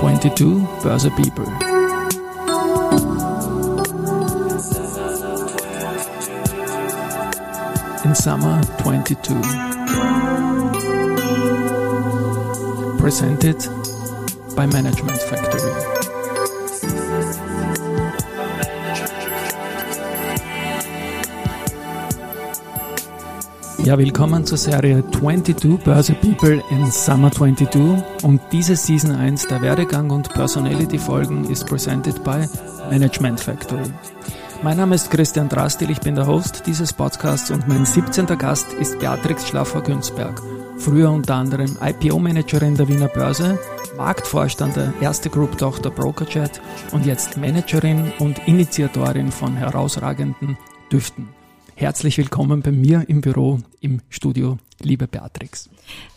22 Börse People. In summer 22. Presented by Management Factory. Ja, willkommen zur Serie 22 Börse People in Summer 22 und diese Season 1 der Werdegang und Personality Folgen ist presented by Management Factory. Mein Name ist Christian Drastil, ich bin der Host dieses Podcasts und mein 17. Gast ist Beatrix Schlaffer-Günzberg. Früher unter anderem IPO-Managerin der Wiener Börse, Marktvorstand der Erste Group-Tochter BrokerChat und jetzt Managerin und Initiatorin von herausragenden Düften. Herzlich willkommen bei mir im Büro, im Studio, liebe Beatrix.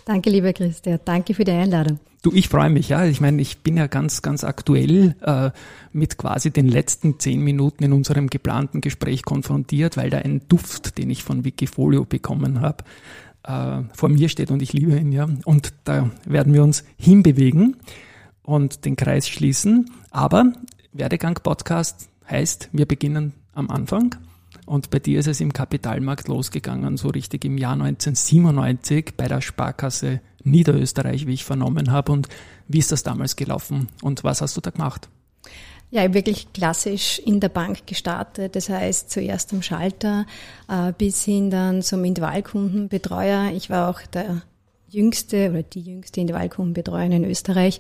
Danke, lieber Christian. Danke für die Einladung. Du, ich freue mich, ja. Ich meine, ich bin ja ganz, ganz aktuell äh, mit quasi den letzten zehn Minuten in unserem geplanten Gespräch konfrontiert, weil da ein Duft, den ich von Wikifolio bekommen habe, äh, vor mir steht und ich liebe ihn, ja. Und da werden wir uns hinbewegen und den Kreis schließen. Aber Werdegang Podcast heißt, wir beginnen am Anfang und bei dir ist es im Kapitalmarkt losgegangen, so richtig im Jahr 1997 bei der Sparkasse Niederösterreich, wie ich vernommen habe. Und wie ist das damals gelaufen und was hast du da gemacht? Ja, wirklich klassisch in der Bank gestartet. Das heißt, zuerst am Schalter äh, bis hin dann zum Individualkundenbetreuer. Ich war auch der jüngste oder die jüngste Individualkundenbetreuerin in Österreich.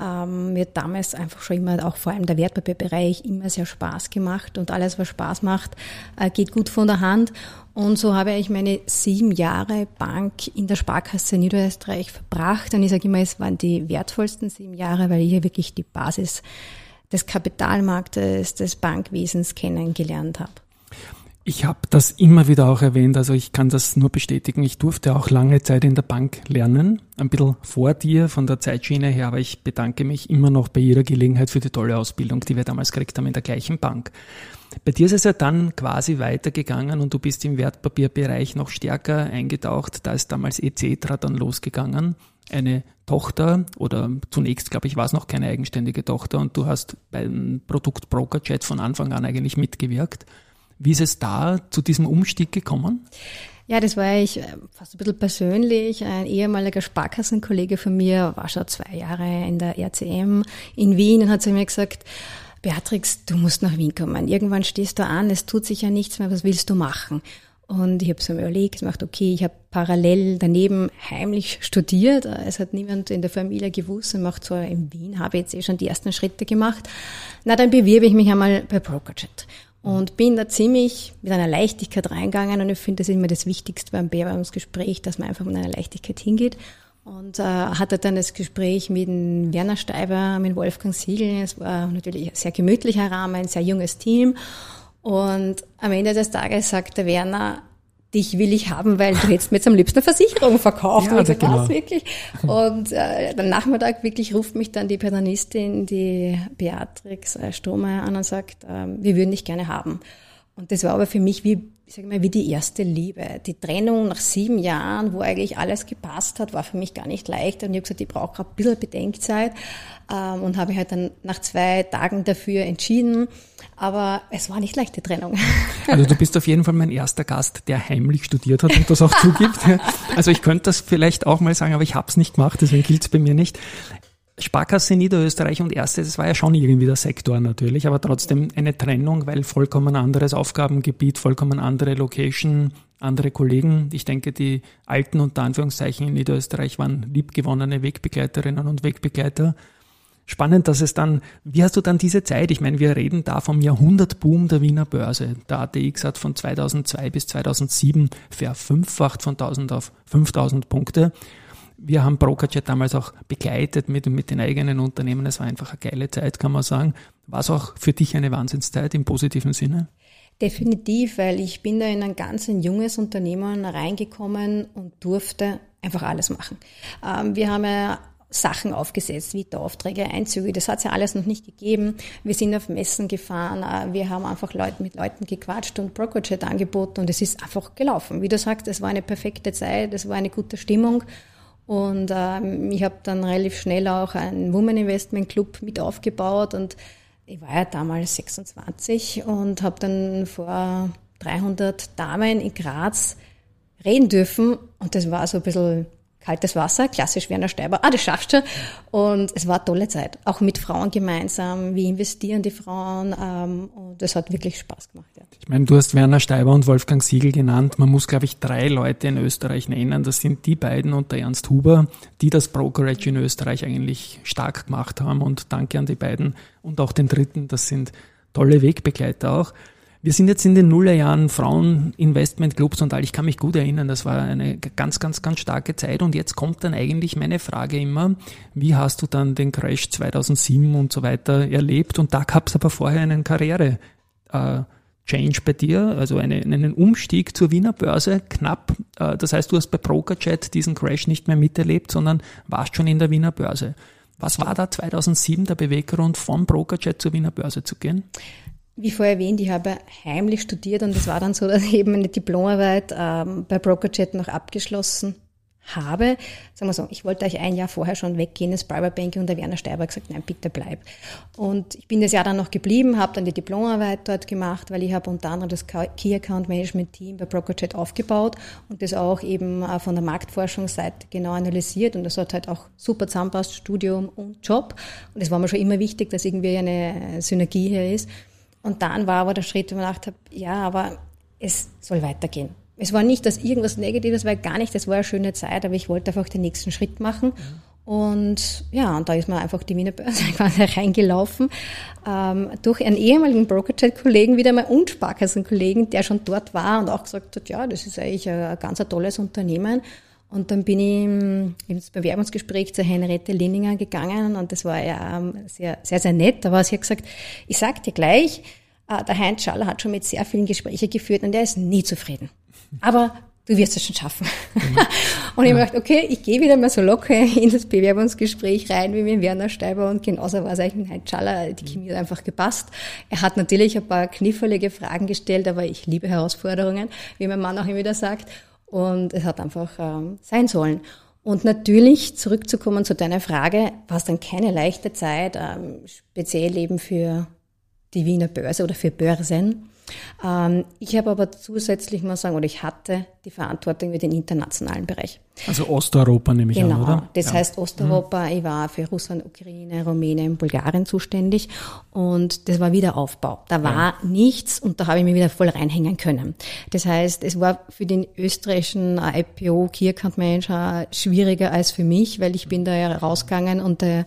Ähm, mir hat damals einfach schon immer, auch vor allem der Wertpapierbereich, immer sehr Spaß gemacht und alles, was Spaß macht, äh, geht gut von der Hand. Und so habe ich meine sieben Jahre Bank in der Sparkasse Niederösterreich verbracht. Und ich sage immer, es waren die wertvollsten sieben Jahre, weil ich hier wirklich die Basis des Kapitalmarktes, des Bankwesens kennengelernt habe. Ich habe das immer wieder auch erwähnt, also ich kann das nur bestätigen. Ich durfte auch lange Zeit in der Bank lernen, ein bisschen vor dir von der Zeitschiene her, aber ich bedanke mich immer noch bei jeder Gelegenheit für die tolle Ausbildung, die wir damals gekriegt haben in der gleichen Bank. Bei dir ist es ja dann quasi weitergegangen und du bist im Wertpapierbereich noch stärker eingetaucht. Da ist damals ECETRA dann losgegangen. Eine Tochter oder zunächst, glaube ich, war es noch keine eigenständige Tochter und du hast beim Produkt Broker von Anfang an eigentlich mitgewirkt. Wie ist es da zu diesem Umstieg gekommen? Ja, das war ich äh, fast ein bisschen persönlich. Ein ehemaliger Sparkassenkollege von mir war schon zwei Jahre in der RCM in Wien und hat zu mir gesagt, Beatrix, du musst nach Wien kommen. Irgendwann stehst du an, es tut sich ja nichts mehr, was willst du machen? Und ich habe so mir überlegt, gemacht, okay, ich habe parallel daneben heimlich studiert. Es hat niemand in der Familie gewusst und macht so in Wien, habe jetzt eh schon die ersten Schritte gemacht. Na, dann bewirbe ich mich einmal bei Brokerjet und bin da ziemlich mit einer Leichtigkeit reingegangen und ich finde, das ist immer das Wichtigste beim Bewerbungsgespräch, dass man einfach mit einer Leichtigkeit hingeht. Und äh, hatte dann das Gespräch mit Werner Steiber, mit Wolfgang Siegel. Es war natürlich ein sehr gemütlicher Rahmen, ein sehr junges Team. Und am Ende des Tages sagt der Werner, dich will ich haben, weil du hättest mir jetzt am liebsten eine Versicherung verkauft. Ja, und ich genau. wirklich. Und äh, am Nachmittag wirklich ruft mich dann die Personistin, die Beatrix äh, Strohmeier an und sagt, äh, wir würden dich gerne haben. Und das war aber für mich wie, ich sag mal, wie die erste Liebe. Die Trennung nach sieben Jahren, wo eigentlich alles gepasst hat, war für mich gar nicht leicht. Und ich habe gesagt, ich brauche gerade ein bisschen Bedenkzeit. Ähm, und habe mich halt dann nach zwei Tagen dafür entschieden. Aber es war nicht leicht, die Trennung. Also du bist auf jeden Fall mein erster Gast, der heimlich studiert hat und das auch zugibt. Also ich könnte das vielleicht auch mal sagen, aber ich habe es nicht gemacht, deswegen gilt es bei mir nicht. Sparkasse Niederösterreich und Erste, das war ja schon irgendwie der Sektor natürlich, aber trotzdem eine Trennung, weil vollkommen anderes Aufgabengebiet, vollkommen andere Location, andere Kollegen. Ich denke, die alten unter Anführungszeichen in Niederösterreich waren liebgewonnene Wegbegleiterinnen und Wegbegleiter spannend, dass es dann, wie hast du dann diese Zeit, ich meine, wir reden da vom Jahrhundertboom der Wiener Börse. Der ATX hat von 2002 bis 2007 verfünffacht von 1000 auf 5000 Punkte. Wir haben Brokerchat damals auch begleitet mit, mit den eigenen Unternehmen. Es war einfach eine geile Zeit, kann man sagen. War es auch für dich eine Wahnsinnszeit im positiven Sinne? Definitiv, weil ich bin da in ein ganz ein junges Unternehmen reingekommen und durfte einfach alles machen. Ähm, wir haben ja Sachen aufgesetzt, wie Aufträge, Einzüge. Das hat es ja alles noch nicht gegeben. Wir sind auf Messen gefahren, äh, wir haben einfach Leute, mit Leuten gequatscht und Brokerchat angeboten und es ist einfach gelaufen. Wie du sagst, es war eine perfekte Zeit, es war eine gute Stimmung Und ähm, ich habe dann relativ schnell auch einen Women Investment Club mit aufgebaut und ich war ja damals 26 und habe dann vor 300 Damen in Graz reden dürfen und das war so ein bisschen kaltes Wasser, klassisch Werner Steiber, ah, das schaffst du. Und es war eine tolle Zeit, auch mit Frauen gemeinsam, wie investieren die Frauen ähm, und das hat wirklich Spaß gemacht. Ja. Ich meine, du hast Werner Steiber und Wolfgang Siegel genannt. Man muss, glaube ich, drei Leute in Österreich nennen. Das sind die beiden und der Ernst Huber, die das Brokerage in Österreich eigentlich stark gemacht haben und danke an die beiden und auch den dritten, das sind tolle Wegbegleiter auch. Wir sind jetzt in den Nullerjahren Frauen-Investment-Clubs und all. Ich kann mich gut erinnern, das war eine ganz, ganz, ganz starke Zeit. Und jetzt kommt dann eigentlich meine Frage immer, wie hast du dann den Crash 2007 und so weiter erlebt? Und da gab es aber vorher einen Karriere. Äh, bei dir, also eine, einen Umstieg zur Wiener Börse, knapp. Äh, das heißt, du hast bei Brokerjet diesen Crash nicht mehr miterlebt, sondern warst schon in der Wiener Börse. Was war da 2007 der Beweggrund, vom Brokerjet zur Wiener Börse zu gehen? Wie vorher erwähnt, ich habe heimlich studiert und es war dann so, dass ich eben eine Diplomarbeit ähm, bei Brokerjet noch abgeschlossen habe. Sagen wir so, ich wollte eigentlich ein Jahr vorher schon weggehen ins Private Banking und der Werner Steiber hat gesagt, nein, bitte bleib. Und ich bin das Jahr dann noch geblieben, habe dann die Diplomarbeit dort gemacht, weil ich habe unter anderem das Key Account Management Team bei Brokerjet aufgebaut und das auch eben äh, von der Marktforschungsseite genau analysiert und das hat halt auch super zusammenpasst, Studium und Job. Und es war mir schon immer wichtig, dass irgendwie eine Synergie hier ist. Und dann war aber der Schritt, wo ich gedacht habe, ja, aber es soll weitergehen. Es war nicht, dass irgendwas Negatives war, gar nicht, das war eine schöne Zeit, aber ich wollte einfach den nächsten Schritt machen. Und ja, und da ist man einfach die Wiener Börse quasi reingelaufen, ähm, durch einen ehemaligen Brokerjet-Kollegen, wieder mal und Sparkassen-Kollegen, der schon dort war und auch gesagt hat, ja, das ist eigentlich ein, ein ganz ein tolles Unternehmen. Und dann bin ich ins Bewerbungsgespräch zur Henriette Linninger gegangen und das war ja ähm, sehr, sehr, sehr nett. Da war sie hat gesagt, ich sag dir gleich, äh, der Heinz Schaller hat schon mit sehr vielen Gespräche geführt und er ist nie zufrieden. Aber du wirst es schon schaffen. Mhm. und ich habe gedacht, okay, ich gehe wieder mal so locker in das Bewerbungsgespräch rein wie mit Werner Steiber und genauso war es eigentlich mit Heinz Schaller. Die Chemie hat einfach gepasst. Er hat natürlich ein paar knifflige Fragen gestellt, aber ich liebe Herausforderungen, wie mein Mann auch immer wieder sagt. Und es hat einfach ähm, sein sollen. Und natürlich, zurückzukommen zu deiner Frage, war es dann keine leichte Zeit, ähm, speziell eben für die Wiener Börse oder für Börsen. Ähm, ich habe aber zusätzlich mal sagen, oder ich hatte die Verantwortung für den internationalen Bereich. Also Osteuropa nehme ich genau, an, oder? Das ja. heißt Osteuropa, mhm. ich war für Russland, Ukraine, Rumänien, Bulgarien zuständig und das war Wiederaufbau. Da war ja. nichts und da habe ich mich wieder voll reinhängen können. Das heißt, es war für den österreichischen IPO Key Account Manager schwieriger als für mich, weil ich bin da ja rausgegangen und der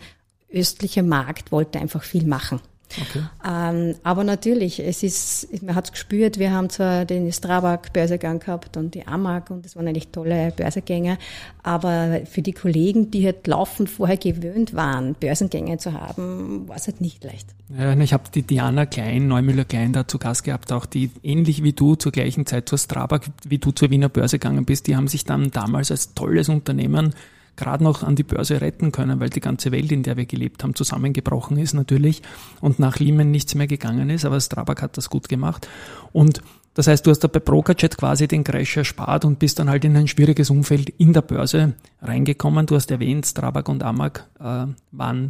östliche Markt wollte einfach viel machen. Okay. Ähm, aber natürlich, es ist, man hat es gespürt, wir haben zwar den Strabag-Börsegang gehabt und die Amag und das waren eigentlich tolle Börsegänge, aber für die Kollegen, die halt laufend vorher gewöhnt waren, Börsengänge zu haben, war es halt nicht leicht. Ja, ich habe die Diana Klein, Neumüller Klein da zu Gast gehabt, auch die ähnlich wie du zur gleichen Zeit zur Strabag, wie du zur Wiener Börse gegangen bist, die haben sich dann damals als tolles Unternehmen gerade noch an die Börse retten können, weil die ganze Welt, in der wir gelebt haben, zusammengebrochen ist natürlich und nach Lehman nichts mehr gegangen ist, aber Strabag hat das gut gemacht. Und das heißt, du hast da bei Brokerjet quasi den Crash erspart und bist dann halt in ein schwieriges Umfeld in der Börse reingekommen. Du hast erwähnt, Strabag und Amag äh, waren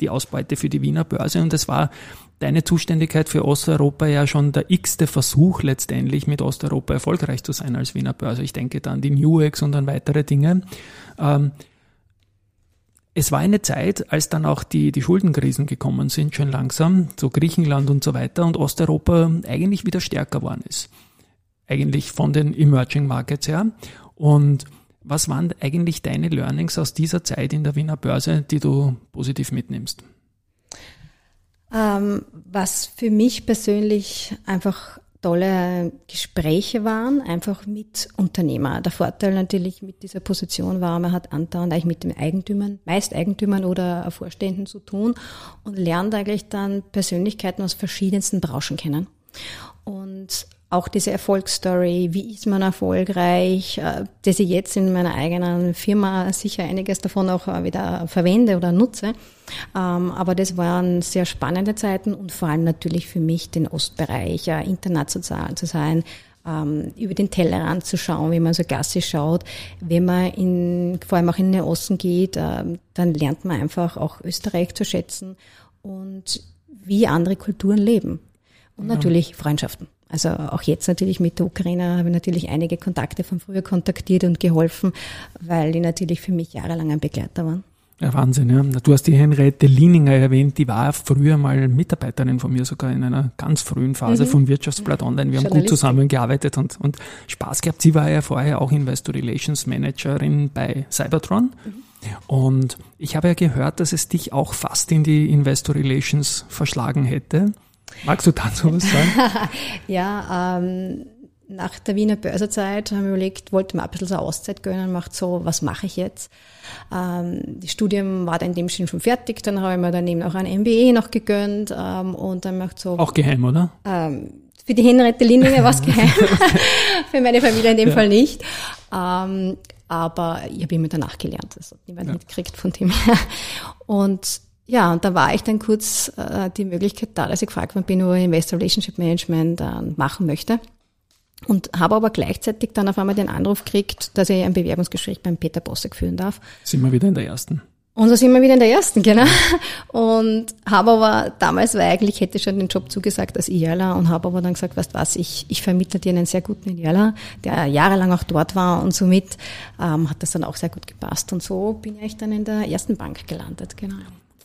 die Ausbeute für die Wiener Börse und es war deine Zuständigkeit für Osteuropa ja schon der x-te Versuch letztendlich mit Osteuropa erfolgreich zu sein als Wiener Börse. Ich denke da an die Newex und an weitere Dinge. Ähm, es war eine Zeit, als dann auch die, die Schuldenkrisen gekommen sind, schön langsam, so Griechenland und so weiter, und Osteuropa eigentlich wieder stärker geworden ist. Eigentlich von den Emerging Markets her. Und was waren eigentlich deine Learnings aus dieser Zeit in der Wiener Börse, die du positiv mitnimmst? Ähm, was für mich persönlich einfach tolle Gespräche waren, einfach mit Unternehmer. Der Vorteil natürlich mit dieser Position war, man hat andauernd eigentlich mit den Eigentümern, meist Eigentümern oder Vorständen zu tun und lernt eigentlich dann Persönlichkeiten aus verschiedensten Branchen kennen. Und auch diese Erfolgsstory, wie ist man erfolgreich, äh, dass ich jetzt in meiner eigenen Firma sicher einiges davon auch äh, wieder verwende oder nutze. Ähm, aber das waren sehr spannende Zeiten und vor allem natürlich für mich den Ostbereich international zu sein, ähm, über den Tellerrand zu schauen, wenn man so Gasse schaut. Wenn man in, vor allem auch in den Osten geht, ähm, dann lernt man einfach auch Österreich zu schätzen und wie andere Kulturen leben. Und ja. natürlich Freundschaften. Also auch jetzt natürlich mit der Ukraine habe ich natürlich einige Kontakte von früher kontaktiert und geholfen, weil die natürlich für mich jahrelang ein Begleiter waren. Ja, Wahnsinn, ja. Du hast die Henriette Lieninger erwähnt, die war früher mal Mitarbeiterin von mir, sogar in einer ganz frühen Phase mhm. von Wirtschaftsblatt Online. Wir haben gut zusammengearbeitet und, und Spaß gehabt. Sie war ja vorher auch Investor Relations Managerin bei Cybertron. Mhm. Und ich habe ja gehört, dass es dich auch fast in die Investor Relations verschlagen hätte. Magst du dazu was sagen? ja, ähm, nach der Wiener Börsezeit haben wir überlegt, wollte mir ein bisschen so eine Auszeit gönnen, macht so, was mache ich jetzt? Ähm, das Studium war dann in dem Sinn schon fertig, dann habe ich mir daneben auch ein MBA noch gegönnt ähm, und dann macht so. Auch geheim, oder? Ähm, für die Henriette Lindinger war es geheim, für meine Familie in dem ja. Fall nicht. Ähm, aber ich habe immer danach gelernt, das hat niemand ja. mitgekriegt von dem her. Und ja, und da war ich dann kurz äh, die Möglichkeit da, dass ich gefragt worden bin, ob ich Investor Relationship Management äh, machen möchte. Und habe aber gleichzeitig dann auf einmal den Anruf gekriegt, dass ich ein Bewerbungsgespräch beim Peter Bossek führen darf. Sind wir wieder in der ersten. Und so sind wir wieder in der ersten, genau. Und habe aber damals, weil eigentlich hätte ich schon den Job zugesagt als Idealer und habe aber dann gesagt, weißt was, ich, ich vermittle dir einen sehr guten Idealer, der jahrelang auch dort war und somit ähm, hat das dann auch sehr gut gepasst. Und so bin ich dann in der ersten Bank gelandet, genau.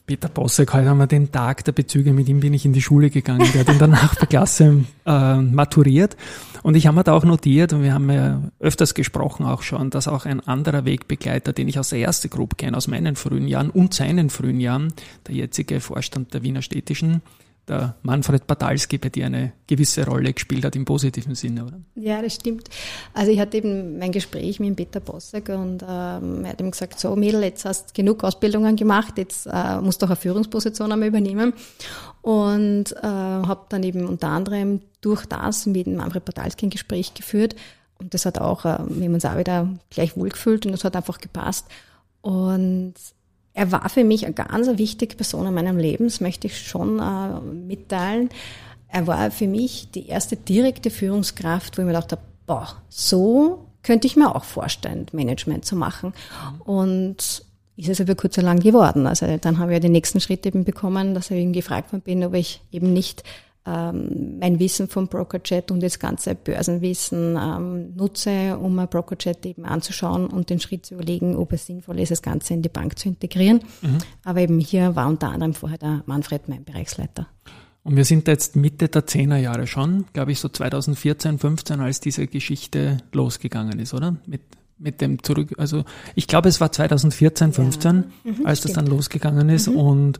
Peter Bossek, heute haben wir den Tag der Bezüge, mit ihm bin ich in die Schule gegangen, der hat in der Nachbarklasse äh, maturiert. Und ich habe mir da auch notiert, und wir haben ja öfters gesprochen auch schon, dass auch ein anderer Wegbegleiter, den ich aus der ersten Gruppe kenne, aus meinen frühen Jahren und seinen frühen Jahren, der jetzige Vorstand der Wiener Städtischen, der Manfred Batalski bei dir eine gewisse Rolle gespielt hat im positiven Sinne, oder? Ja, das stimmt. Also ich hatte eben mein Gespräch mit Peter Bossek und ähm, er hat ihm gesagt, so Mädel, jetzt hast du genug Ausbildungen gemacht, jetzt äh, musst du auch eine Führungsposition einmal übernehmen. Und äh, habe dann eben unter anderem durch das mit Manfred Batalski ein Gespräch geführt und das hat auch, äh, wir haben uns auch wieder gleich wohlgefühlt und das hat einfach gepasst. Und er war für mich eine ganz wichtige Person in meinem Leben, das möchte ich schon äh, mitteilen. Er war für mich die erste direkte Führungskraft, wo ich mir gedacht habe, boah, so könnte ich mir auch vorstellen, Management zu machen. Und ist es aber kurz oder lang geworden. Also dann habe ich ja den nächsten Schritt eben bekommen, dass ich eben gefragt worden bin, ob ich eben nicht ähm, mein Wissen vom Brokerchat und das ganze Börsenwissen ähm, nutze, um ein Brokerchat eben anzuschauen und den Schritt zu überlegen, ob es sinnvoll ist, das Ganze in die Bank zu integrieren. Mhm. Aber eben hier war unter anderem vorher der Manfred mein Bereichsleiter. Und wir sind jetzt Mitte der Zehnerjahre schon, glaube ich, so 2014, 15, als diese Geschichte losgegangen ist, oder? Mit, mit dem zurück, also ich glaube, es war 2014, 15, ja. mhm, als das dann losgegangen ist. Mhm. Und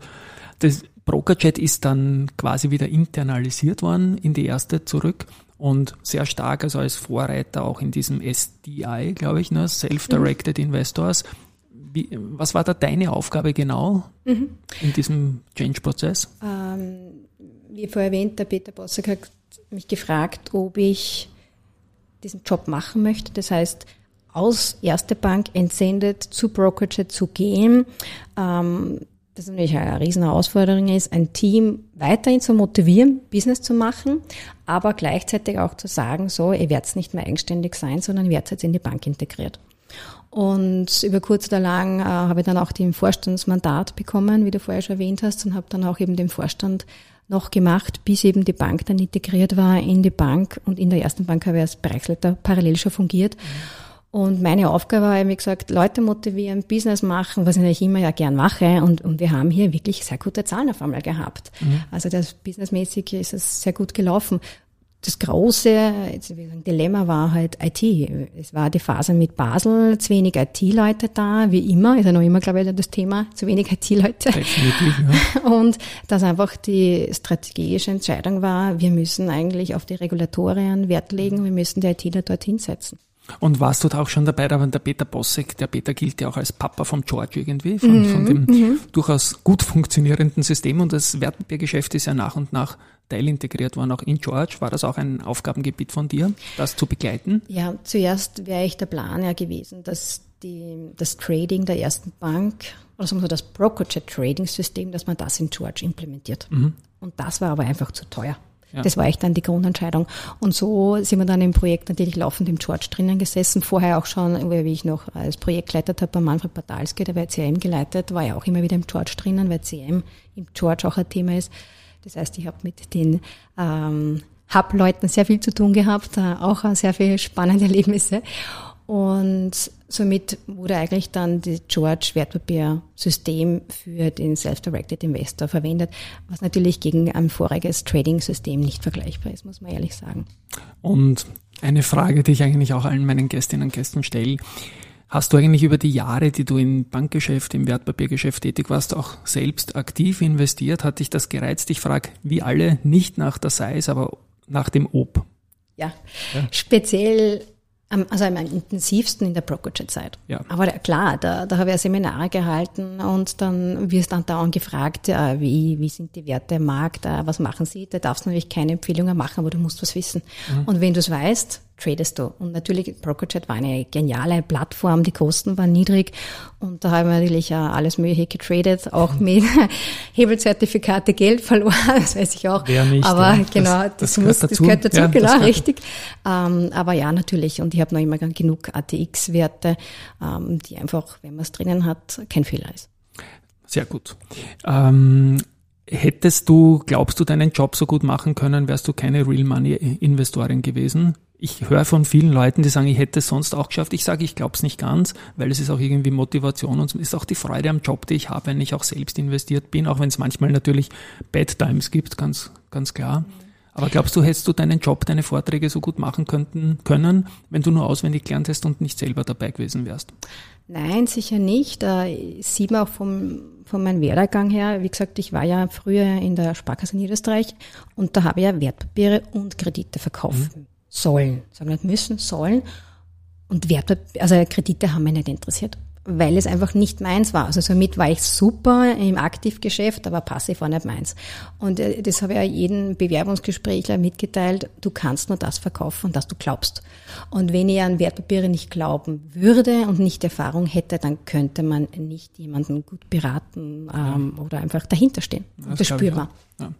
das, Brokerchat ist dann quasi wieder internalisiert worden in die erste zurück und sehr stark, also als Vorreiter auch in diesem SDI, glaube ich, ne, Self-Directed mhm. Investors. Wie, was war da deine Aufgabe genau mhm. in diesem Change-Prozess? Ähm, wie vorher erwähnt, der Peter Bossek hat mich gefragt, ob ich diesen Job machen möchte. Das heißt, aus Erste Bank entsendet zu Brokerchat zu gehen, ähm, das natürlich eine riesen Herausforderung ist, ein Team weiterhin zu motivieren, Business zu machen, aber gleichzeitig auch zu sagen, so, ihr werdet nicht mehr eigenständig sein, sondern ihr werdet jetzt in die Bank integriert. Und über kurz oder lang äh, habe ich dann auch den Vorstandsmandat bekommen, wie du vorher schon erwähnt hast, und habe dann auch eben den Vorstand noch gemacht, bis eben die Bank dann integriert war in die Bank. Und in der ersten Bank habe ich als Bereichsleiter parallel schon fungiert. Mhm und meine Aufgabe war, wie gesagt, Leute motivieren, Business machen, was ich natürlich immer ja gern mache. Und, und wir haben hier wirklich sehr gute Zahlen auf einmal gehabt. Mhm. Also das businessmäßig ist es sehr gut gelaufen. Das große sagen, Dilemma war halt IT. Es war die Phase mit Basel, zu wenig IT-Leute da, wie immer, ist ja noch immer, glaube ich, das Thema, zu wenig IT-Leute. Ja. Und dass einfach die strategische Entscheidung war, wir müssen eigentlich auf die Regulatorien Wert legen, wir müssen die ITler dorthin setzen. Und warst du da auch schon dabei, da war der Peter Bossek, der Peter gilt ja auch als Papa vom George irgendwie, von, mhm, von dem mhm. durchaus gut funktionierenden System und das Wertpapiergeschäft ist ja nach und nach teilintegriert worden, auch in George. War das auch ein Aufgabengebiet von dir, das zu begleiten? Ja, zuerst wäre ich der Plan ja gewesen, dass die, das Trading der ersten Bank, oder sagen wir so das Brokerage Trading System, dass man das in George implementiert. Mhm. Und das war aber einfach zu teuer. Ja. Das war echt dann die Grundentscheidung. Und so sind wir dann im Projekt natürlich laufend im George drinnen gesessen. Vorher auch schon, wie ich noch als Projektleiter habe bei Manfred Batalski, der war CM geleitet, war ja auch immer wieder im George drinnen, weil CM im George auch ein Thema ist. Das heißt, ich habe mit den ähm, Hub-Leuten sehr viel zu tun gehabt, äh, auch sehr viele spannende Erlebnisse. Und somit wurde eigentlich dann das George Wertpapier-System für den Self-Directed Investor verwendet, was natürlich gegen ein voriges Trading-System nicht vergleichbar ist, muss man ehrlich sagen. Und eine Frage, die ich eigentlich auch allen meinen Gästinnen und Gästen stelle. Hast du eigentlich über die Jahre, die du im Bankgeschäft, im Wertpapiergeschäft tätig warst, auch selbst aktiv investiert? Hat dich das gereizt? Ich frage, wie alle, nicht nach der Size, aber nach dem Ob. Ja, ja. speziell also am intensivsten in der Brokerage-Zeit. Ja. Aber klar, da, da habe ich Seminare gehalten und dann wirst dann dauernd gefragt, ja, wie, wie sind die Werte im Markt, was machen sie? Da darfst du natürlich keine Empfehlungen machen, aber du musst was wissen. Mhm. Und wenn du es weißt, tradest du. Und natürlich, BrokerChat war eine geniale Plattform, die Kosten waren niedrig und da haben wir natürlich alles Mögliche getradet, auch mit Hebelzertifikate Geld verloren, das weiß ich auch. Wer nicht, aber ja. genau, das, das, muss, das gehört dazu, ja, genau, gehört richtig. Ähm, aber ja, natürlich. Und ich habe noch immer genug ATX-Werte, ähm, die einfach, wenn man es drinnen hat, kein Fehler ist. Sehr gut. Ähm, hättest du, glaubst du, deinen Job so gut machen können, wärst du keine Real Money Investorin gewesen? ich höre von vielen Leuten, die sagen, ich hätte es sonst auch geschafft. Ich sage, ich glaube es nicht ganz, weil es ist auch irgendwie Motivation und es ist auch die Freude am Job, die ich habe, wenn ich auch selbst investiert bin, auch wenn es manchmal natürlich Bad Times gibt, ganz, ganz klar. Aber glaubst du, hättest du deinen Job, deine Vorträge so gut machen könnten, können, wenn du nur auswendig gelernt hast und nicht selber dabei gewesen wärst? Nein, sicher nicht. Äh, sieht man auch vom, von meinem Werdegang her. Wie gesagt, ich war ja früher in der Sparkasse Niederösterreich und da habe ich ja Wertpapiere und Kredite verkauft. Mhm sollen. Sagen nicht müssen, sollen. Und Werte, also Kredite haben mich nicht interessiert, weil es einfach nicht meins war. Also somit war ich super im Aktivgeschäft, aber passiv war nicht meins. Und äh, das habe ich ja jeden Bewerbungsgesprächler mitgeteilt, du kannst nur das verkaufen, das du glaubst. Und wenn ich an Wertpapiere nicht glauben würde und nicht Erfahrung hätte, dann könnte man nicht jemanden gut beraten ähm, ja. oder einfach dahinterstehen. Das, das spürbar. Ja.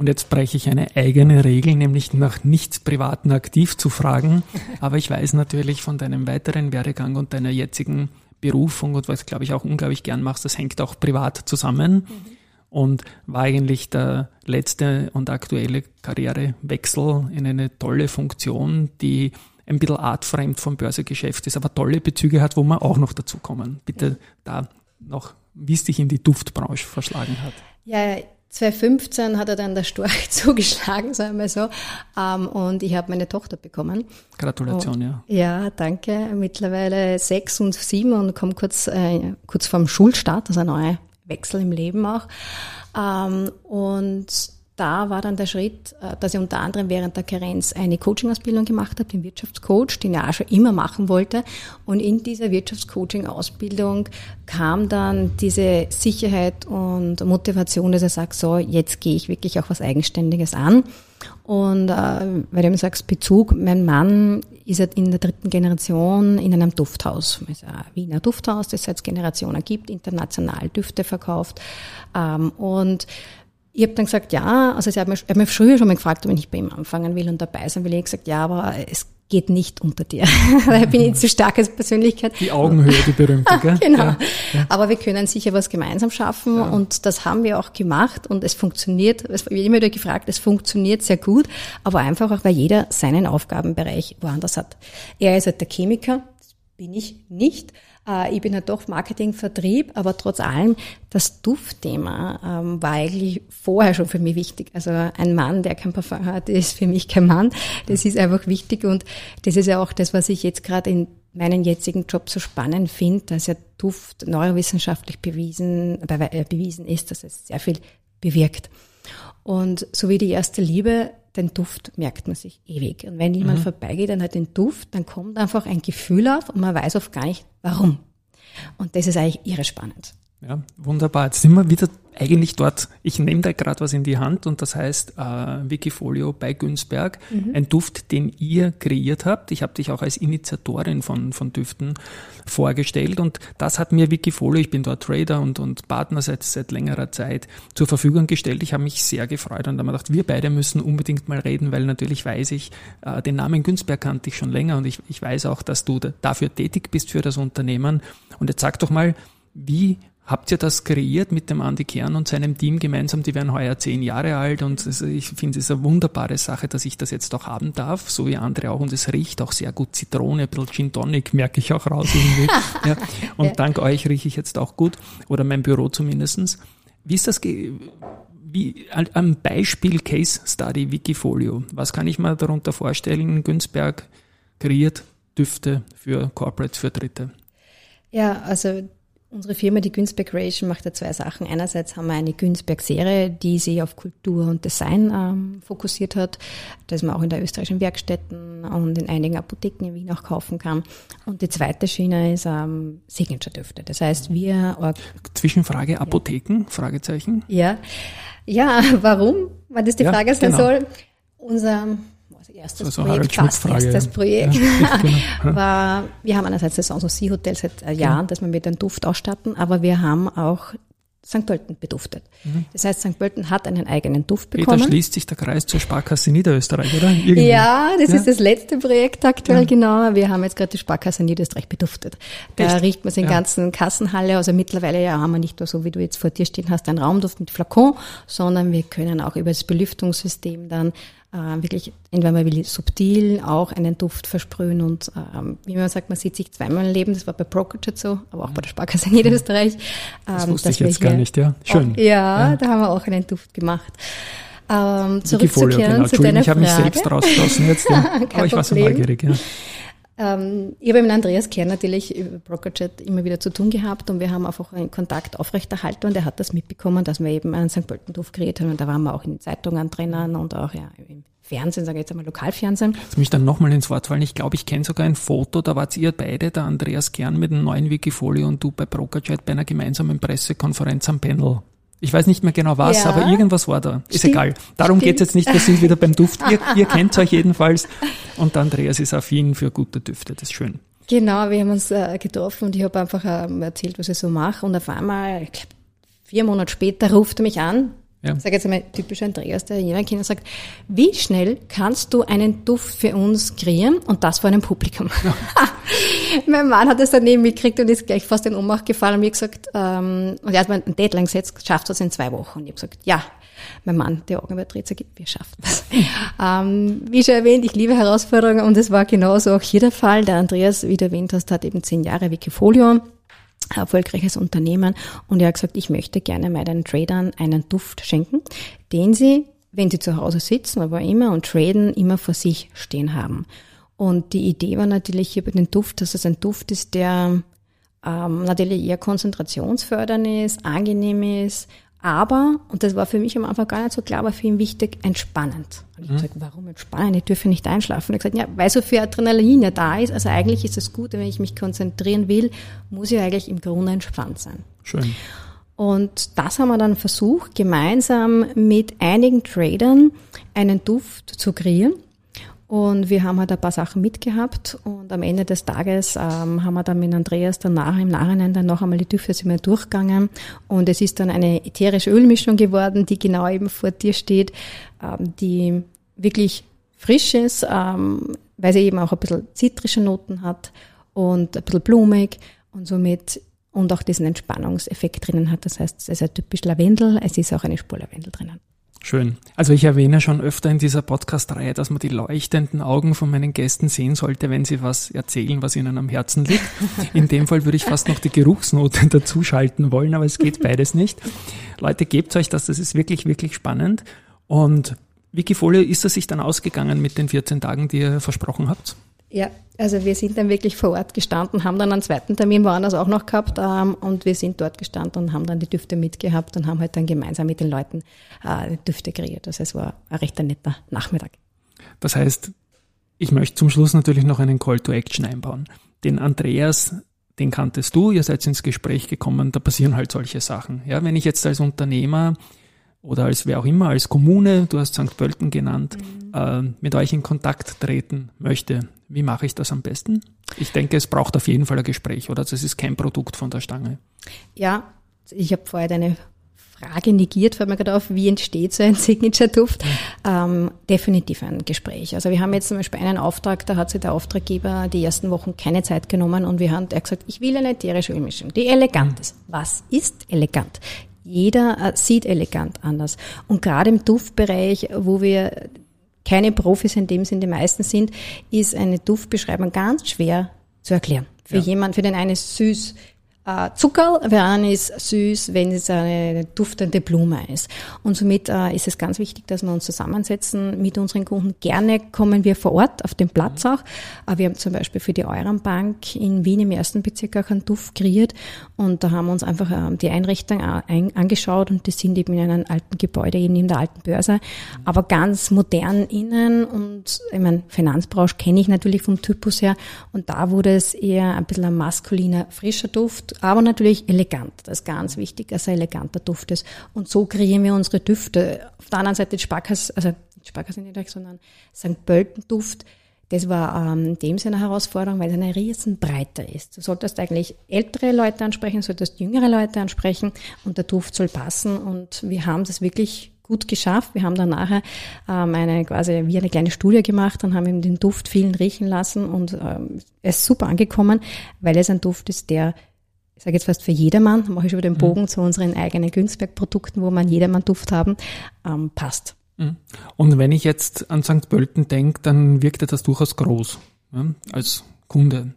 Und jetzt breche ich eine eigene Regel, nämlich nach nichts Privaten aktiv zu fragen. Aber ich weiß natürlich von deinem weiteren Werdegang und deiner jetzigen Berufung und was, glaube ich, auch unglaublich gern machst, das hängt auch privat zusammen. Mhm. Und war eigentlich der letzte und aktuelle Karrierewechsel in eine tolle Funktion, die ein bisschen artfremd vom Börsegeschäft ist, aber tolle Bezüge hat, wo wir auch noch dazu kommen. Bitte da noch, wie es dich in die Duftbranche verschlagen hat. Ja, 2015 hat er dann der Storch zugeschlagen, sagen wir so. Ähm, und ich habe meine Tochter bekommen. Gratulation, und, ja. Ja, danke. Mittlerweile sechs und sieben und komme kurz, äh, kurz vorm Schulstart, also ein neuer Wechsel im Leben auch. Ähm, und da war dann der Schritt, äh, dass ich unter anderem während der Karenz eine Coaching-Ausbildung gemacht habe, den Wirtschaftscoach, den ich auch schon immer machen wollte. Und in dieser Wirtschaftscoaching-Ausbildung kam dann diese Sicherheit und Motivation, dass ich sage, so, jetzt gehe ich wirklich auch was Eigenständiges an. Und äh, weil du eben sagst, Bezug, mein Mann ist in der dritten Generation in einem Dufthaus, also ein Wiener Dufthaus, das seit Generationen gibt, international Düfte verkauft. Ähm, und ich habe dann gesagt, ja, also sie hat mich, hat mich früher schon mal gefragt, ob ich nicht bei ihm anfangen will und dabei sein will. Ich habe gesagt, ja, aber es geht nicht unter dir. da bin ich zu stark als Persönlichkeit. Die Augenhöhe, die berühmte, gell? genau. Ja, ja. Aber wir können sicher was gemeinsam schaffen ja. und das haben wir auch gemacht und es funktioniert. Es wird immer wieder gefragt, es funktioniert sehr gut, aber einfach auch, weil jeder seinen Aufgabenbereich woanders hat. Er ist halt der Chemiker, das bin ich nicht. Äh, ich bin halt doch Marketing, Vertrieb, aber trotz allem, das Duftthema ähm, war eigentlich vorher schon für mich wichtig. Also ein Mann, der kein Parfum hat, ist für mich kein Mann. Das ist einfach wichtig und das ist ja auch das, was ich jetzt gerade in meinen jetzigen Job so spannend finde, dass ja Duft neurowissenschaftlich bewiesen, äh, bewiesen ist, dass es sehr viel bewirkt. Und so wie die erste Liebe, den Duft merkt man sich ewig. Und wenn jemand mhm. vorbeigeht dann hat den Duft, dann kommt einfach ein Gefühl auf und man weiß oft gar nicht, warum. Und das ist eigentlich irre spannend. Ja, wunderbar. Jetzt sind wir wieder eigentlich dort. Ich nehme da gerade was in die Hand und das heißt äh, Wikifolio bei Günzberg. Mhm. Ein Duft, den ihr kreiert habt. Ich habe dich auch als Initiatorin von, von Düften vorgestellt und das hat mir Wikifolio, ich bin dort Trader und, und Partner seit, seit längerer Zeit, zur Verfügung gestellt. Ich habe mich sehr gefreut und habe mir gedacht, wir beide müssen unbedingt mal reden, weil natürlich weiß ich, äh, den Namen Günzberg kannte ich schon länger und ich, ich weiß auch, dass du dafür tätig bist für das Unternehmen. Und jetzt sag doch mal, wie habt ihr das kreiert mit dem Andy Kern und seinem Team gemeinsam? Die werden heuer zehn Jahre alt und ich finde es eine wunderbare Sache, dass ich das jetzt auch haben darf, so wie andere auch. Und es riecht auch sehr gut. Zitrone, ein bisschen Gin Tonic merke ich auch raus irgendwie. ja. Und ja. dank euch rieche ich jetzt auch gut oder mein Büro zumindestens. Wie ist das? Wie, am Beispiel Case Study Wikifolio. Was kann ich mir darunter vorstellen? Günzberg kreiert Düfte für Corporates, für Dritte. Ja, also Unsere Firma, die Günzberg Creation, macht ja zwei Sachen. Einerseits haben wir eine Günzberg-Serie, die sich auf Kultur und Design ähm, fokussiert hat, das man auch in der österreichischen Werkstätten und in einigen Apotheken in Wien auch kaufen kann. Und die zweite Schiene ist ähm, Signature-Düfte. Das heißt, wir... Zwischenfrage, Apotheken? Ja. Fragezeichen? Ja. Ja, warum? Weil das die ja, Frage sein genau. soll. Unser erstes also Projekt, fast erstes Projekt, ja, genau. war, wir haben einerseits das Sanssouci Hotel seit äh, Jahren, dass wir mit einem Duft ausstatten, aber wir haben auch St. Pölten beduftet. Mhm. Das heißt, St. Pölten hat einen eigenen Duft bekommen. Da schließt sich der Kreis zur Sparkasse Niederösterreich, oder? Irgendwie. Ja, das ja. ist das letzte Projekt aktuell, ja. genau. Wir haben jetzt gerade die Sparkasse Niederösterreich beduftet. Da Echt? riecht man es in ja. ganzen Kassenhalle. Also mittlerweile ja haben wir nicht nur so, wie du jetzt vor dir stehen hast, einen Raumduft mit Flakon, sondern wir können auch über das Belüftungssystem dann äh, wirklich, entweder man will subtil auch einen Duft versprühen und ähm, wie man sagt, man sieht sich zweimal im Leben, das war bei Procurget so, aber auch bei der Sparkasse in Niederösterreich. Das ähm, wusste ich jetzt gar nicht, ja. Schön. Auch, ja, ja, da haben wir auch einen Duft gemacht. Ähm, zurückzukehren genau. zu deiner ich habe mich selbst rausgelassen jetzt, ja. aber ich war so neugierig, ja. Ähm, ich habe mit Andreas Kern natürlich über Brokerchat immer wieder zu tun gehabt und wir haben einfach einen Kontakt aufrechterhalten und er hat das mitbekommen, dass wir eben einen St. Pöltendorf kreiert haben und da waren wir auch in den Zeitungen drinnen und auch ja, im Fernsehen, sage ich jetzt einmal Lokalfernsehen. Jetzt mich dann nochmal ins Wort fallen. Ich glaube, ich kenne sogar ein Foto, da wart ihr beide, der Andreas Kern mit dem neuen Wikifolio und du bei Brokerchat bei einer gemeinsamen Pressekonferenz am Panel. Ich weiß nicht mehr genau was, ja. aber irgendwas war da. Ist Stimmt. egal. Darum geht es jetzt nicht, wir sind wieder beim Duft. Ihr, ihr kennt euch jedenfalls. Und Andreas ist affin für gute Düfte, das ist schön. Genau, wir haben uns äh, getroffen und ich habe einfach ähm, erzählt, was ich so mache. Und auf einmal, ich glaube, vier Monate später ruft er mich an, ja. Ich sage jetzt einmal typisch Andreas, der jener Kinder sagt, wie schnell kannst du einen Duft für uns kreieren und das vor einem Publikum? Ja. mein Mann hat das daneben mitgekriegt und ist gleich fast in Ohnmacht gefallen und mir gesagt, ähm, und er hat mir ein Deadline gesetzt, schafft das in zwei Wochen. Und ich habe gesagt, ja, mein Mann, der Augen überdreht, sagt, wir schaffen das. ähm, wie schon erwähnt, ich liebe Herausforderungen und es war genauso auch hier der Fall. Der Andreas, wie du erwähnt hast, hat eben zehn Jahre Wikifolio erfolgreiches Unternehmen und er hat gesagt, ich möchte gerne meinen Tradern einen Duft schenken, den sie, wenn sie zu Hause sitzen, aber immer und traden, immer vor sich stehen haben. Und die Idee war natürlich hier bei dem Duft, dass es ein Duft ist, der ähm, natürlich eher konzentrationsfördernd ist, angenehm ist, aber, und das war für mich am Anfang gar nicht so klar, aber für ihn wichtig, entspannend. Und ich mhm. gesagt, warum entspannen? Ich dürfe nicht einschlafen. Und er hat gesagt, ja, weil so viel Adrenalin ja da ist. Also eigentlich ist es gut, wenn ich mich konzentrieren will, muss ich eigentlich im Grunde entspannt sein. Schön. Und das haben wir dann versucht, gemeinsam mit einigen Tradern einen Duft zu kreieren. Und wir haben halt ein paar Sachen mitgehabt und am Ende des Tages ähm, haben wir dann mit Andreas danach im Nachhinein dann noch einmal die Düfte sind wir durchgegangen und es ist dann eine ätherische Ölmischung geworden, die genau eben vor dir steht, ähm, die wirklich frisch ist, ähm, weil sie eben auch ein bisschen zitrische Noten hat und ein bisschen blumig und somit und auch diesen Entspannungseffekt drinnen hat. Das heißt, es ist ein typisch Lavendel, es ist auch eine Spur Lavendel drinnen. Schön. Also ich erwähne schon öfter in dieser Podcast-Reihe, dass man die leuchtenden Augen von meinen Gästen sehen sollte, wenn sie was erzählen, was ihnen am Herzen liegt. In dem Fall würde ich fast noch die Geruchsnote dazuschalten wollen, aber es geht beides nicht. Leute, gebt euch das, das ist wirklich, wirklich spannend. Und Wikifolio, ist es sich dann ausgegangen mit den 14 Tagen, die ihr versprochen habt? Ja, also wir sind dann wirklich vor Ort gestanden, haben dann einen zweiten Termin woanders auch noch gehabt ähm, und wir sind dort gestanden und haben dann die Düfte mitgehabt und haben halt dann gemeinsam mit den Leuten äh, Düfte kreiert. Also es war ein recht netter Nachmittag. Das heißt, ich möchte zum Schluss natürlich noch einen Call to Action einbauen. Den Andreas den kanntest du, ihr seid ins Gespräch gekommen, da passieren halt solche Sachen. Ja, wenn ich jetzt als Unternehmer oder als wer auch immer, als Kommune, du hast St. Pölten genannt, mhm. äh, mit euch in Kontakt treten möchte, wie mache ich das am besten? Ich denke, es braucht auf jeden Fall ein Gespräch, oder? Das ist kein Produkt von der Stange. Ja, ich habe vorher deine Frage negiert, fällt mir gerade auf, wie entsteht so ein Signature-Duft? Ähm, definitiv ein Gespräch. Also wir haben jetzt zum Beispiel einen Auftrag, da hat sich der Auftraggeber die ersten Wochen keine Zeit genommen und wir haben er gesagt, ich will eine ätherische Ölmischung, die elegant ist. Was ist elegant? Jeder äh, sieht elegant anders. Und gerade im Duftbereich, wo wir keine Profis in dem Sinn die meisten sind, ist eine Duftbeschreibung ganz schwer zu erklären. Für ja. jemand, für den einen ist süß, äh, Zucker, Veran ist süß, wenn es eine duftende Blume ist. Und somit äh, ist es ganz wichtig, dass wir uns zusammensetzen mit unseren Kunden. Gerne kommen wir vor Ort auf den Platz auch. Äh, wir haben zum Beispiel für die Eurenbank in Wien im ersten Bezirk auch einen Duft kreiert und da haben wir uns einfach äh, die Einrichtung ein, angeschaut und die sind eben in einem alten Gebäude, eben in der alten Börse, aber ganz modern innen und ich meine, Finanzbranche kenne ich natürlich vom Typus her und da wurde es eher ein bisschen ein maskuliner, frischer Duft aber natürlich elegant. Das ist ganz wichtig, dass er eleganter Duft ist. Und so kreieren wir unsere Düfte. Auf der anderen Seite Sparkas, also nicht Sparkasse nicht, sondern St. Pölten Duft. Das war ähm, in dem Sinne eine Herausforderung, weil es eine Riesenbreite ist. Du solltest eigentlich ältere Leute ansprechen, solltest jüngere Leute ansprechen und der Duft soll passen. Und wir haben das wirklich gut geschafft. Wir haben dann nachher ähm, eine quasi wie eine kleine Studie gemacht und haben eben den Duft vielen riechen lassen und ähm, ist super angekommen, weil es ein Duft ist, der ich sage jetzt fast für jedermann, mache ich über den mhm. Bogen mhm. zu unseren eigenen Günzberg-Produkten, wo man jedermann Duft haben, ähm, passt. Mhm. Und wenn ich jetzt an St. Pölten denke, dann wirkt das durchaus groß ja, als Kunde.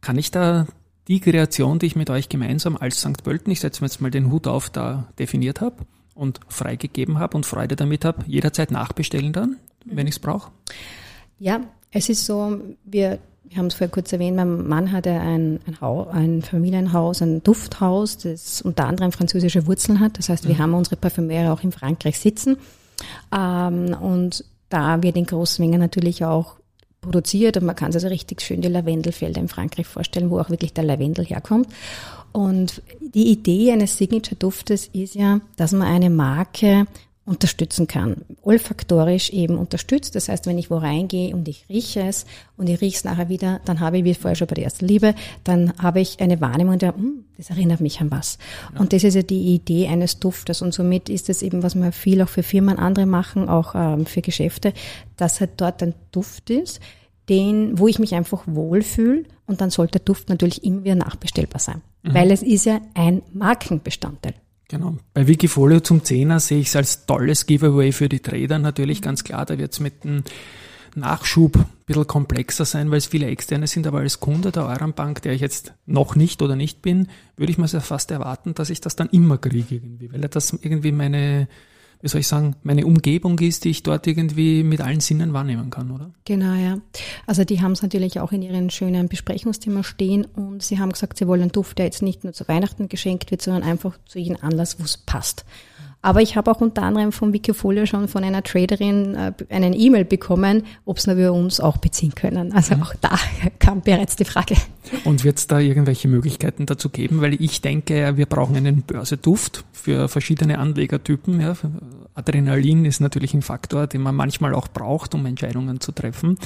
Kann ich da die Kreation, die ich mit euch gemeinsam als St. Pölten, ich setze mir jetzt mal den Hut auf, da definiert habe und freigegeben habe und Freude damit habe, jederzeit nachbestellen dann, wenn ich es brauche? Ja, es ist so, wir wir haben es vorher kurz erwähnt, mein Mann hatte ein, ein, Haus, ein Familienhaus, ein Dufthaus, das unter anderem französische Wurzeln hat. Das heißt, wir mhm. haben unsere Parfümeure auch in Frankreich sitzen. Ähm, und da wird in großen Mengen natürlich auch produziert und man kann sich also richtig schön die Lavendelfelder in Frankreich vorstellen, wo auch wirklich der Lavendel herkommt. Und die Idee eines Signature-Duftes ist ja, dass man eine Marke unterstützen kann. Olfaktorisch eben unterstützt. Das heißt, wenn ich wo reingehe und ich rieche es und ich rieche es nachher wieder, dann habe ich, wie vorher schon bei der ersten Liebe, dann habe ich eine Wahrnehmung der, hm, das erinnert mich an was. Ja. Und das ist ja die Idee eines Duftes. Und somit ist es eben, was wir viel auch für Firmen andere machen, auch ähm, für Geschäfte, dass halt dort ein Duft ist, den, wo ich mich einfach wohlfühle und dann sollte der Duft natürlich immer wieder nachbestellbar sein. Mhm. Weil es ist ja ein Markenbestandteil. Genau. Bei Wikifolio zum Zehner sehe ich es als tolles Giveaway für die Trader natürlich ganz klar. Da wird es mit dem Nachschub ein bisschen komplexer sein, weil es viele externe sind, aber als Kunde der Eurenbank, der ich jetzt noch nicht oder nicht bin, würde ich mir fast erwarten, dass ich das dann immer kriege irgendwie, weil das irgendwie meine wie soll ich sagen, meine Umgebung ist, die ich dort irgendwie mit allen Sinnen wahrnehmen kann, oder? Genau, ja. Also die haben es natürlich auch in ihren schönen Besprechungsthema stehen und sie haben gesagt, sie wollen einen Duft, der jetzt nicht nur zu Weihnachten geschenkt wird, sondern einfach zu jedem Anlass, wo es passt. Aber ich habe auch unter anderem von Wikifolio schon von einer Traderin äh, einen E-Mail bekommen, ob es wir uns auch beziehen können. Also mhm. auch da kam bereits die Frage. Und wird es da irgendwelche Möglichkeiten dazu geben? Weil ich denke, wir brauchen einen Börseduft für verschiedene Anlegertypen. Ja. Adrenalin ist natürlich ein Faktor, den man manchmal auch braucht, um Entscheidungen zu treffen.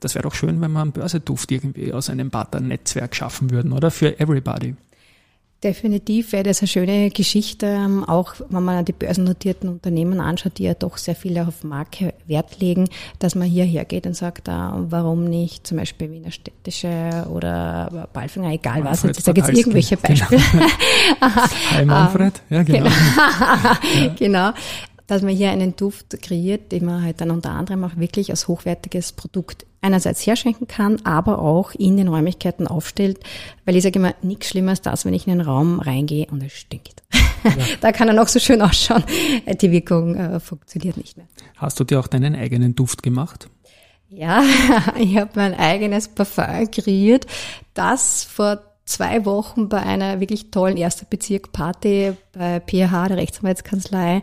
Das wäre doch schön, wenn wir einen Börseduft irgendwie aus einem Partnernetzwerk schaffen würden, oder? Für everybody. Definitiv wäre das eine schöne Geschichte, ähm, auch wenn man die börsennotierten Unternehmen anschaut, die ja doch sehr viel auf Marke Wert legen, dass man hierher geht und sagt, ah, warum nicht zum Beispiel Wiener Städtische oder Balfinger, egal was, ich sage jetzt irgendwelche genau. Beispiele. Genau. Hi Manfred, ja genau. Genau. ja. genau dass man hier einen Duft kreiert, den man halt dann unter anderem auch wirklich als hochwertiges Produkt einerseits herschenken kann, aber auch in den Räumlichkeiten aufstellt, weil ich sage immer, nichts schlimmer als das, wenn ich in einen Raum reingehe und es stinkt. Ja. da kann er noch so schön ausschauen. Die Wirkung äh, funktioniert nicht mehr. Hast du dir auch deinen eigenen Duft gemacht? Ja, ich habe mein eigenes Parfum kreiert, das vor zwei Wochen bei einer wirklich tollen erster Bezirk Party bei PH, der Rechtsanwaltskanzlei,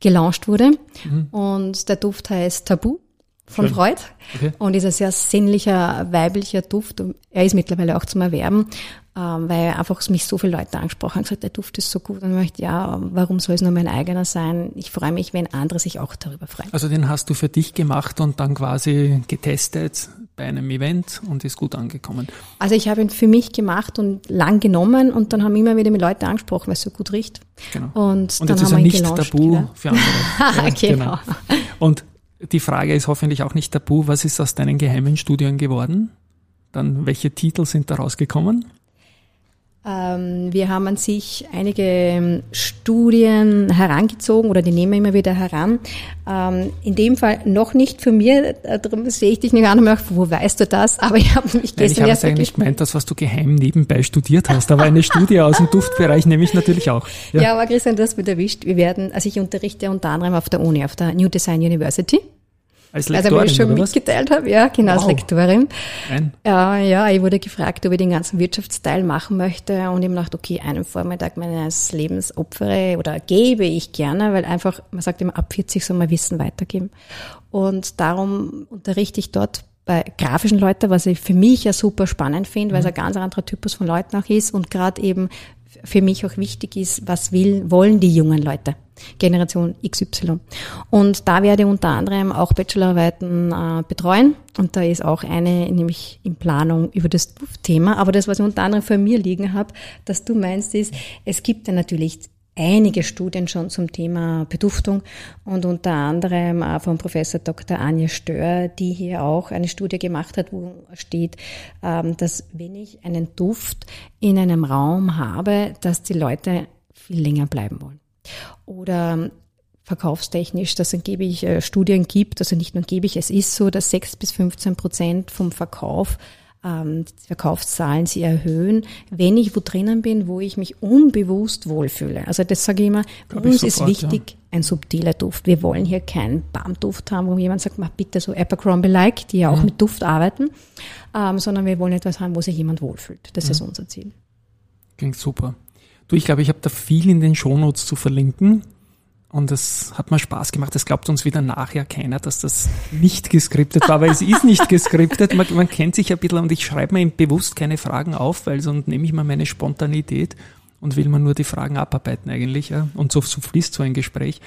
gelauncht wurde. Mhm. Und der Duft heißt Tabu von Schön. Freud okay. und ist ein sehr sinnlicher, weiblicher Duft. Er ist mittlerweile auch zum Erwerben. ähm, weil einfach mich so viele Leute angesprochen haben, gesagt, der Duft ist so gut und ich möchte, ja, warum soll es nur mein eigener sein? Ich freue mich, wenn andere sich auch darüber freuen. Also den hast du für dich gemacht und dann quasi getestet bei einem Event und ist gut angekommen. Also ich habe ihn für mich gemacht und lang genommen und dann haben immer wieder mit Leute angesprochen, weil es so gut riecht. Genau. Und, und dann jetzt ist er nicht tabu wieder. für andere. ja, genau. genau. Und die Frage ist hoffentlich auch nicht tabu, was ist aus deinen geheimen Studien geworden? Dann welche Titel sind da rausgekommen? Ähm, wir haben an sich einige ähm, Studien herangezogen oder die nehmen wir immer wieder heran. Ähm, in dem Fall noch nicht für mir, äh, darum sehe ich dich nicht an und möchte, wo weißt du das? Aber ich habe mich gestern Ich habe es eigentlich gemeint, das, was du geheim nebenbei studiert hast. Aber eine Studie aus dem Duftbereich nehme ich natürlich auch. Ja, ja aber Christian, du hast mich erwischt. Wir werden, also ich unterrichte unter anderem auf der Uni, auf der New Design University. Als Lektorin, also, wo ich schon mitgeteilt habe, ja, genau, wow. als Lektorin. Nein. Äh, ja, ich wurde gefragt, ob ich den ganzen Wirtschaftsteil machen möchte und ich habe gedacht, okay, einen Vormittag meines Lebens opfere oder gebe ich gerne, weil einfach, man sagt immer, ab 40 soll man Wissen weitergeben. Und darum unterrichte ich dort bei grafischen Leuten, was ich für mich ja super spannend finde, weil es mhm. ein ganz anderer Typus von Leuten auch ist und gerade eben für mich auch wichtig ist, was will, wollen die jungen Leute. Generation XY. Und da werde ich unter anderem auch Bachelorarbeiten äh, betreuen. Und da ist auch eine nämlich in Planung über das Duftthema. Aber das, was ich unter anderem vor mir liegen habe, dass du meinst, ist, es gibt ja natürlich einige Studien schon zum Thema Beduftung und unter anderem äh, von Professor Dr. Anja Stör, die hier auch eine Studie gemacht hat, wo steht, ähm, dass wenn ich einen Duft in einem Raum habe, dass die Leute viel länger bleiben wollen. Oder verkaufstechnisch, dass angeblich äh, Studien gibt, also nicht nur angeblich, es ist so, dass 6 bis 15 Prozent vom Verkauf ähm, die Verkaufszahlen sie erhöhen, wenn ich wo drinnen bin, wo ich mich unbewusst wohlfühle. Also das sage ich immer, Glaub uns ich sofort, ist wichtig ja. ein subtiler Duft. Wir wollen hier keinen Bam-Duft haben, wo jemand sagt, mach bitte so Abercrombie-like, die ja auch mhm. mit Duft arbeiten, ähm, sondern wir wollen etwas haben, wo sich jemand wohlfühlt. Das mhm. ist unser Ziel. Klingt super. Du, ich glaube, ich habe da viel in den Shownotes zu verlinken. Und es hat mir Spaß gemacht. Es glaubt uns wieder nachher keiner, dass das nicht geskriptet war, aber es ist nicht geskriptet. Man, man kennt sich ein bisschen und ich schreibe mir bewusst keine Fragen auf, weil sonst nehme ich mal meine Spontanität und will man nur die Fragen abarbeiten eigentlich. Ja? Und so, so fließt so ein Gespräch.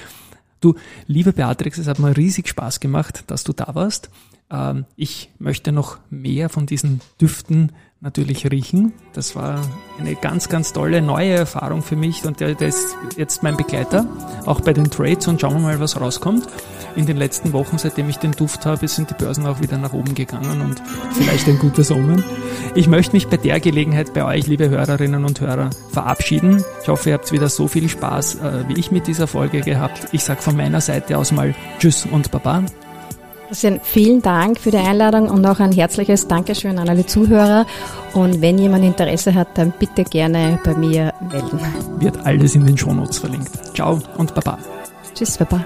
Du, liebe Beatrix, es hat mir riesig Spaß gemacht, dass du da warst. Ähm, ich möchte noch mehr von diesen Düften natürlich riechen. Das war eine ganz, ganz tolle neue Erfahrung für mich und der, der ist jetzt mein Begleiter, auch bei den Trades und schauen wir mal, was rauskommt. In den letzten Wochen, seitdem ich den Duft habe, sind die Börsen auch wieder nach oben gegangen und vielleicht ein gutes Omen. Ich möchte mich bei der Gelegenheit bei euch, liebe Hörerinnen und Hörer, verabschieden. Ich hoffe, ihr habt wieder so viel Spaß äh, wie ich mit dieser Folge gehabt. Ich sage von meiner Seite aus mal Tschüss und Baba. Christian, vielen Dank für die Einladung und auch ein herzliches Dankeschön an alle Zuhörer. Und wenn jemand Interesse hat, dann bitte gerne bei mir melden. Wird alles in den Shownotes verlinkt. Ciao und Baba. Tschüss, Baba.